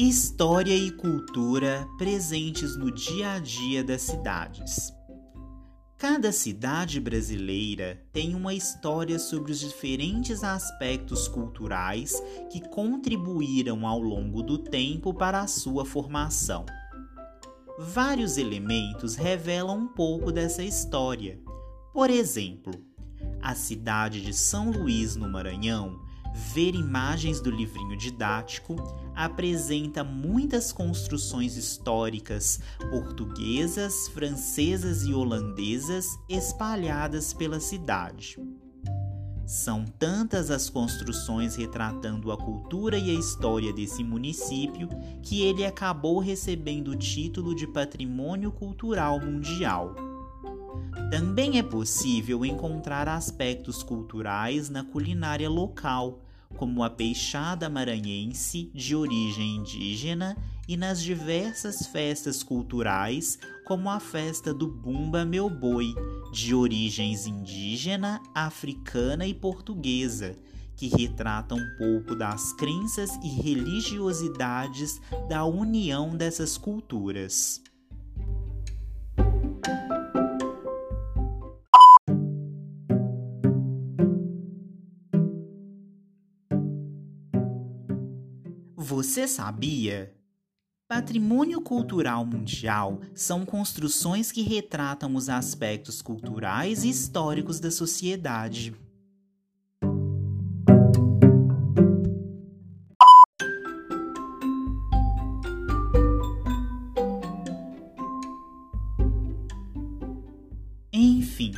História e cultura presentes no dia a dia das cidades. Cada cidade brasileira tem uma história sobre os diferentes aspectos culturais que contribuíram ao longo do tempo para a sua formação. Vários elementos revelam um pouco dessa história. Por exemplo, a cidade de São Luís, no Maranhão, ver imagens do livrinho didático apresenta muitas construções históricas portuguesas, francesas e holandesas espalhadas pela cidade. São tantas as construções retratando a cultura e a história desse município que ele acabou recebendo o título de Patrimônio Cultural Mundial. Também é possível encontrar aspectos culturais na culinária local, como a peixada maranhense de origem indígena e nas diversas festas culturais, como a festa do Bumba Meu Boi, de origens indígena, africana e portuguesa, que retrata um pouco das crenças e religiosidades da união dessas culturas. Você sabia? Patrimônio cultural mundial são construções que retratam os aspectos culturais e históricos da sociedade. Enfim,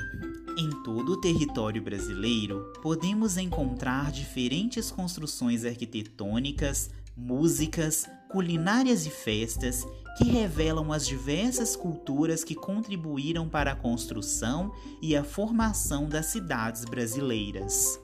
em todo o território brasileiro, podemos encontrar diferentes construções arquitetônicas, músicas, culinárias e festas que revelam as diversas culturas que contribuíram para a construção e a formação das cidades brasileiras.